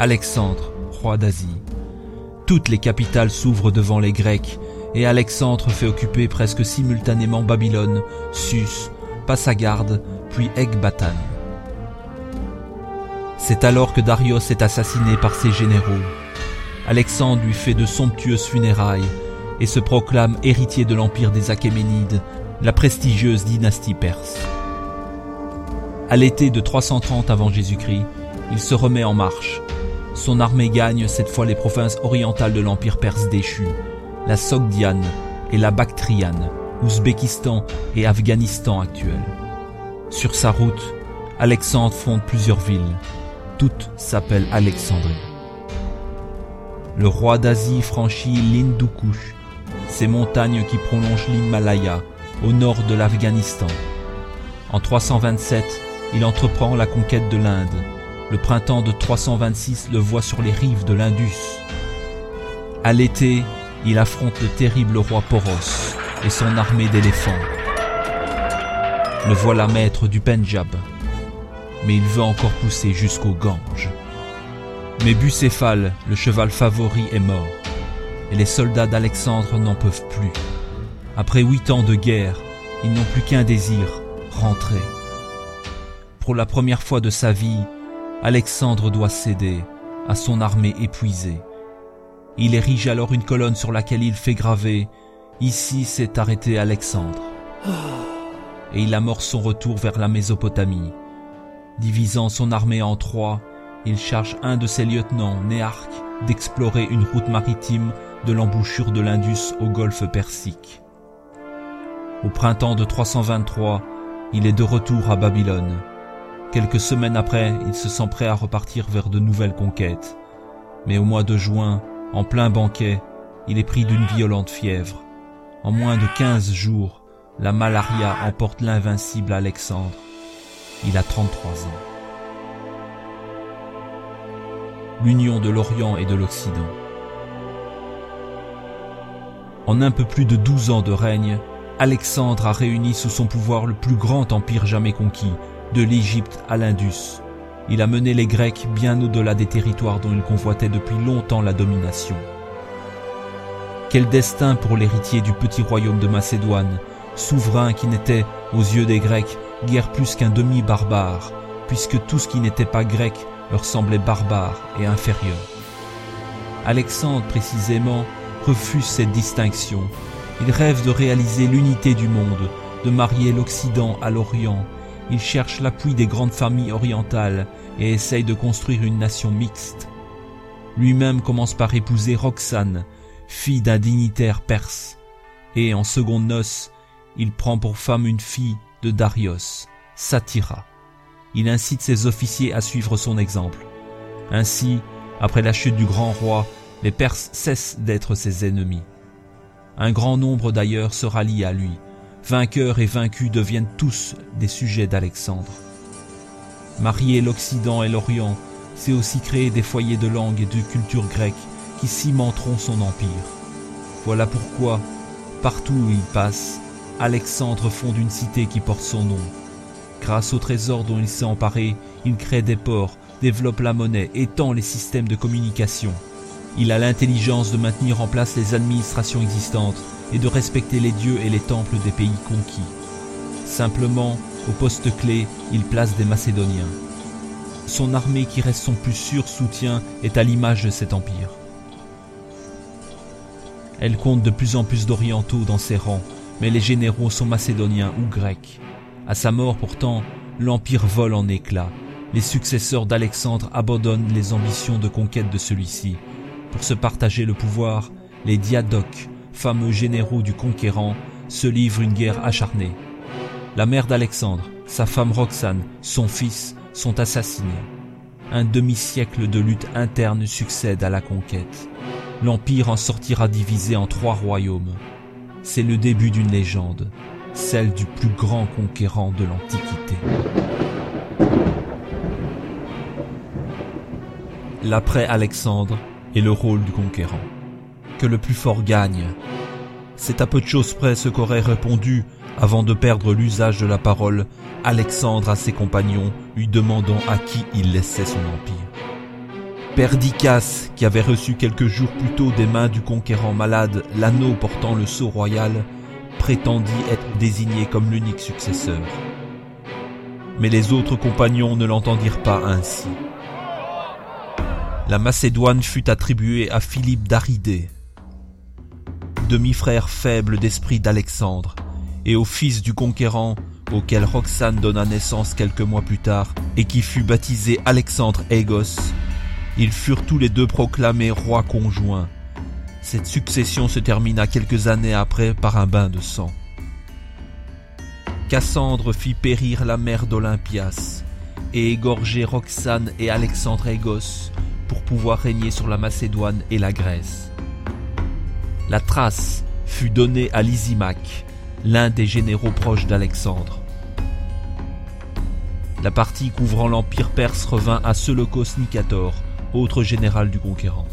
Alexandre, roi d'Asie. Toutes les capitales s'ouvrent devant les Grecs et Alexandre fait occuper presque simultanément Babylone, Sus, Passagarde, puis Ecbatane. C'est alors que Darius est assassiné par ses généraux. Alexandre lui fait de somptueuses funérailles et se proclame héritier de l'empire des Achéménides, la prestigieuse dynastie perse. À l'été de 330 avant Jésus-Christ, il se remet en marche. Son armée gagne cette fois les provinces orientales de l'empire perse déchu, la Sogdiane et la Bactriane, Ouzbékistan et Afghanistan actuels. Sur sa route, Alexandre fonde plusieurs villes. Toutes s'appellent Alexandrie. Le roi d'Asie franchit l'Hindoukouch, ces montagnes qui prolongent l'Himalaya au nord de l'Afghanistan. En 327, il entreprend la conquête de l'Inde. Le printemps de 326 le voit sur les rives de l'Indus. À l'été, il affronte le terrible roi Poros et son armée d'éléphants. Le voilà maître du Pendjab, mais il veut encore pousser jusqu'au Gange. Mais Bucéphale, le cheval favori, est mort, et les soldats d'Alexandre n'en peuvent plus. Après huit ans de guerre, ils n'ont plus qu'un désir, rentrer. Pour la première fois de sa vie, Alexandre doit céder à son armée épuisée. Il érige alors une colonne sur laquelle il fait graver Ici s'est arrêté Alexandre. Et il amorce son retour vers la Mésopotamie. Divisant son armée en trois, il charge un de ses lieutenants, Néarque, d'explorer une route maritime de l'embouchure de l'Indus au golfe Persique. Au printemps de 323, il est de retour à Babylone. Quelques semaines après, il se sent prêt à repartir vers de nouvelles conquêtes. Mais au mois de juin, en plein banquet, il est pris d'une violente fièvre. En moins de quinze jours, la malaria emporte l'invincible Alexandre. Il a 33 ans. L'union de l'Orient et de l'Occident. En un peu plus de douze ans de règne, Alexandre a réuni sous son pouvoir le plus grand empire jamais conquis, de l'Égypte à l'Indus. Il a mené les Grecs bien au-delà des territoires dont il convoitait depuis longtemps la domination. Quel destin pour l'héritier du petit royaume de Macédoine, souverain qui n'était, aux yeux des Grecs, guère plus qu'un demi-barbare, puisque tout ce qui n'était pas grec leur semblait barbare et inférieur. Alexandre, précisément, refuse cette distinction il rêve de réaliser l'unité du monde, de marier l'Occident à l'Orient. Il cherche l'appui des grandes familles orientales et essaye de construire une nation mixte. Lui-même commence par épouser Roxane, fille d'un dignitaire perse, et en seconde noces, il prend pour femme une fille de Darius, Satyra. Il incite ses officiers à suivre son exemple. Ainsi, après la chute du grand roi, les Perses cessent d'être ses ennemis. Un grand nombre d'ailleurs se rallie à lui. Vainqueurs et vaincus deviennent tous des sujets d'Alexandre. Marier l'Occident et l'Orient, c'est aussi créer des foyers de langue et de culture grecque qui cimenteront son empire. Voilà pourquoi, partout où il passe, Alexandre fonde une cité qui porte son nom. Grâce au trésor dont il s'est emparé, il crée des ports, développe la monnaie, étend les systèmes de communication. Il a l'intelligence de maintenir en place les administrations existantes et de respecter les dieux et les temples des pays conquis. Simplement, au poste clé, il place des Macédoniens. Son armée qui reste son plus sûr soutien est à l'image de cet empire. Elle compte de plus en plus d'orientaux dans ses rangs, mais les généraux sont macédoniens ou grecs. À sa mort pourtant, l'empire vole en éclats. Les successeurs d'Alexandre abandonnent les ambitions de conquête de celui-ci pour se partager le pouvoir, les diadoques, fameux généraux du conquérant, se livrent une guerre acharnée. La mère d'Alexandre, sa femme Roxane, son fils sont assassinés. Un demi-siècle de lutte interne succède à la conquête. L'Empire en sortira divisé en trois royaumes. C'est le début d'une légende, celle du plus grand conquérant de l'Antiquité. L'après-Alexandre, et le rôle du conquérant. Que le plus fort gagne. C'est à peu de choses près ce qu'aurait répondu, avant de perdre l'usage de la parole, Alexandre à ses compagnons, lui demandant à qui il laissait son empire. Perdiccas, qui avait reçu quelques jours plus tôt des mains du conquérant malade l'anneau portant le sceau royal, prétendit être désigné comme l'unique successeur. Mais les autres compagnons ne l'entendirent pas ainsi. La Macédoine fut attribuée à Philippe d'Aridée, demi-frère faible d'esprit d'Alexandre, et au fils du conquérant auquel Roxane donna naissance quelques mois plus tard et qui fut baptisé Alexandre Aegos. Ils furent tous les deux proclamés rois conjoints. Cette succession se termina quelques années après par un bain de sang. Cassandre fit périr la mère d'Olympias et égorger Roxane et Alexandre Aegos pour pouvoir régner sur la Macédoine et la Grèce. La trace fut donnée à Lysimaque, l'un des généraux proches d'Alexandre. La partie couvrant l'empire perse revint à Seleucos Nicator, autre général du conquérant.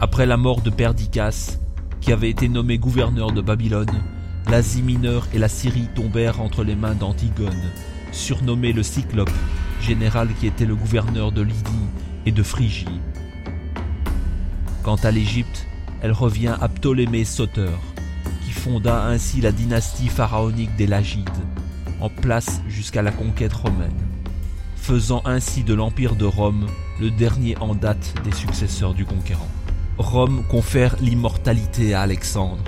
Après la mort de Perdiccas, qui avait été nommé gouverneur de Babylone, l'Asie mineure et la Syrie tombèrent entre les mains d'Antigone, surnommé le Cyclope, général qui était le gouverneur de Lydie et de Phrygie. Quant à l'Égypte, elle revient à Ptolémée Soter, qui fonda ainsi la dynastie pharaonique des Lagides, en place jusqu'à la conquête romaine, faisant ainsi de l'empire de Rome le dernier en date des successeurs du conquérant. Rome confère l'immortalité à Alexandre.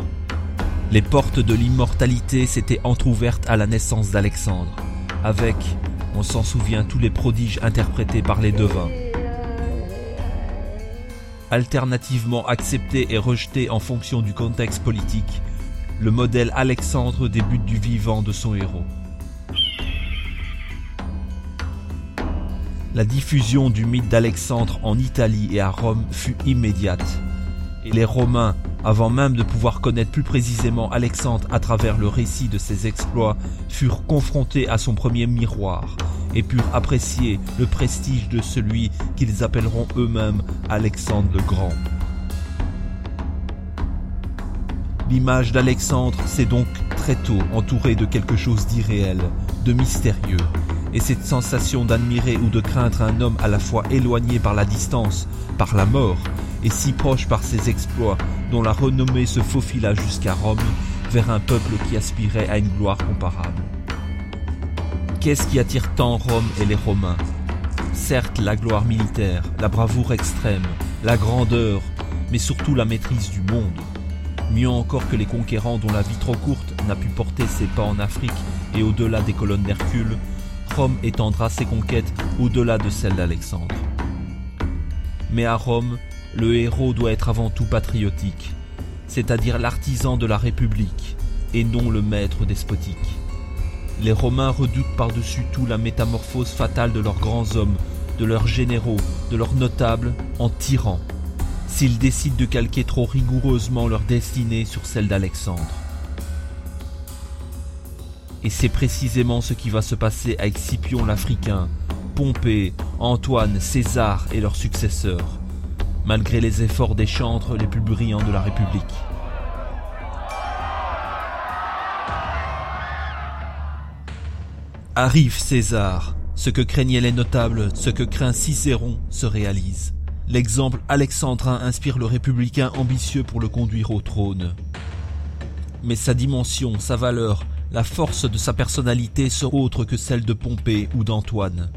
Les portes de l'immortalité s'étaient entr'ouvertes à la naissance d'Alexandre, avec, on s'en souvient, tous les prodiges interprétés par les devins. Alternativement accepté et rejeté en fonction du contexte politique, le modèle Alexandre débute du vivant de son héros. La diffusion du mythe d'Alexandre en Italie et à Rome fut immédiate, et les Romains, avant même de pouvoir connaître plus précisément Alexandre à travers le récit de ses exploits, furent confrontés à son premier miroir et purent apprécier le prestige de celui qu'ils appelleront eux-mêmes Alexandre le Grand. L'image d'Alexandre s'est donc très tôt entourée de quelque chose d'irréel, de mystérieux, et cette sensation d'admirer ou de craindre un homme à la fois éloigné par la distance, par la mort, et si proche par ses exploits, dont la renommée se faufila jusqu'à Rome, vers un peuple qui aspirait à une gloire comparable. Qu'est-ce qui attire tant Rome et les Romains? Certes la gloire militaire, la bravoure extrême, la grandeur, mais surtout la maîtrise du monde. Mieux encore que les conquérants dont la vie trop courte n'a pu porter ses pas en Afrique et au-delà des colonnes d'Hercule, Rome étendra ses conquêtes au-delà de celles d'Alexandre. Mais à Rome, le héros doit être avant tout patriotique, c'est-à-dire l'artisan de la République, et non le maître despotique. Les Romains redoutent par-dessus tout la métamorphose fatale de leurs grands hommes, de leurs généraux, de leurs notables, en tyrans, s'ils décident de calquer trop rigoureusement leur destinée sur celle d'Alexandre. Et c'est précisément ce qui va se passer avec Scipion l'Africain, Pompée, Antoine, César et leurs successeurs malgré les efforts des chantres les plus brillants de la République. Arrive César, ce que craignaient les notables, ce que craint Cicéron se réalise. L'exemple alexandrin inspire le républicain ambitieux pour le conduire au trône. Mais sa dimension, sa valeur, la force de sa personnalité sont autres que celles de Pompée ou d'Antoine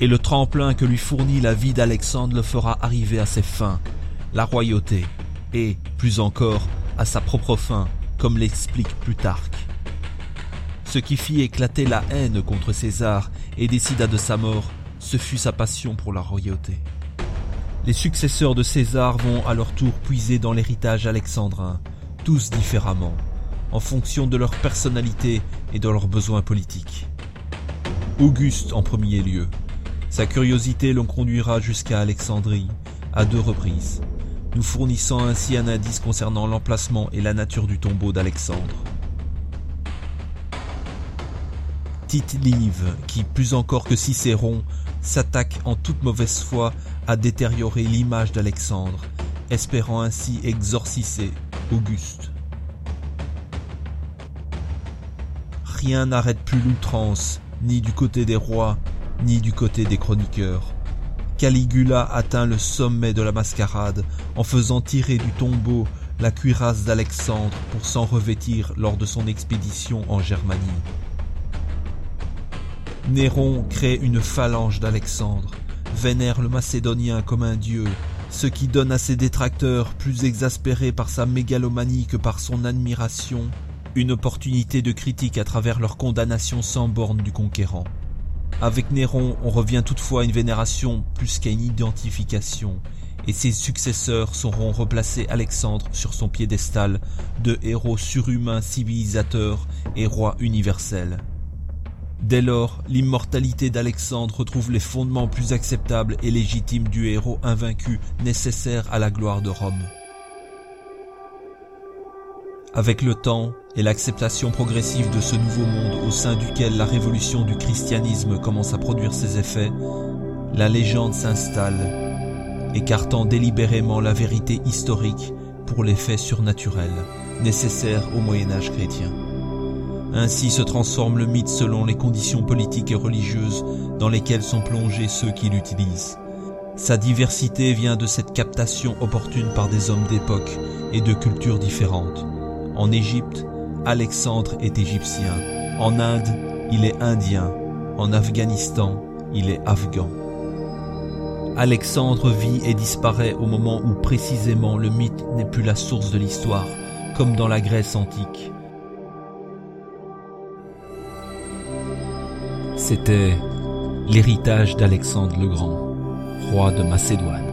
et le tremplin que lui fournit la vie d'Alexandre le fera arriver à ses fins, la royauté, et, plus encore, à sa propre fin, comme l'explique Plutarque. Ce qui fit éclater la haine contre César et décida de sa mort, ce fut sa passion pour la royauté. Les successeurs de César vont à leur tour puiser dans l'héritage alexandrin, tous différemment, en fonction de leur personnalité et de leurs besoins politiques. Auguste en premier lieu, sa curiosité l'en conduira jusqu'à Alexandrie, à deux reprises, nous fournissant ainsi un indice concernant l'emplacement et la nature du tombeau d'Alexandre. Tite Live, qui, plus encore que Cicéron, s'attaque en toute mauvaise foi à détériorer l'image d'Alexandre, espérant ainsi exorciser Auguste. rien n'arrête plus l'outrance, ni du côté des rois, ni du côté des chroniqueurs. Caligula atteint le sommet de la mascarade en faisant tirer du tombeau la cuirasse d'Alexandre pour s'en revêtir lors de son expédition en Germanie. Néron crée une phalange d'Alexandre, vénère le Macédonien comme un dieu, ce qui donne à ses détracteurs, plus exaspérés par sa mégalomanie que par son admiration, une opportunité de critique à travers leur condamnation sans borne du conquérant. Avec Néron, on revient toutefois à une vénération plus qu'à une identification, et ses successeurs sauront replacer Alexandre sur son piédestal de héros surhumain civilisateur et roi universel. Dès lors, l'immortalité d'Alexandre retrouve les fondements plus acceptables et légitimes du héros invaincu nécessaire à la gloire de Rome. Avec le temps et l'acceptation progressive de ce nouveau monde au sein duquel la révolution du christianisme commence à produire ses effets, la légende s'installe, écartant délibérément la vérité historique pour les faits surnaturels nécessaires au Moyen Âge chrétien. Ainsi se transforme le mythe selon les conditions politiques et religieuses dans lesquelles sont plongés ceux qui l'utilisent. Sa diversité vient de cette captation opportune par des hommes d'époque et de cultures différentes. En Égypte, Alexandre est égyptien. En Inde, il est indien. En Afghanistan, il est afghan. Alexandre vit et disparaît au moment où précisément le mythe n'est plus la source de l'histoire, comme dans la Grèce antique. C'était l'héritage d'Alexandre le Grand, roi de Macédoine.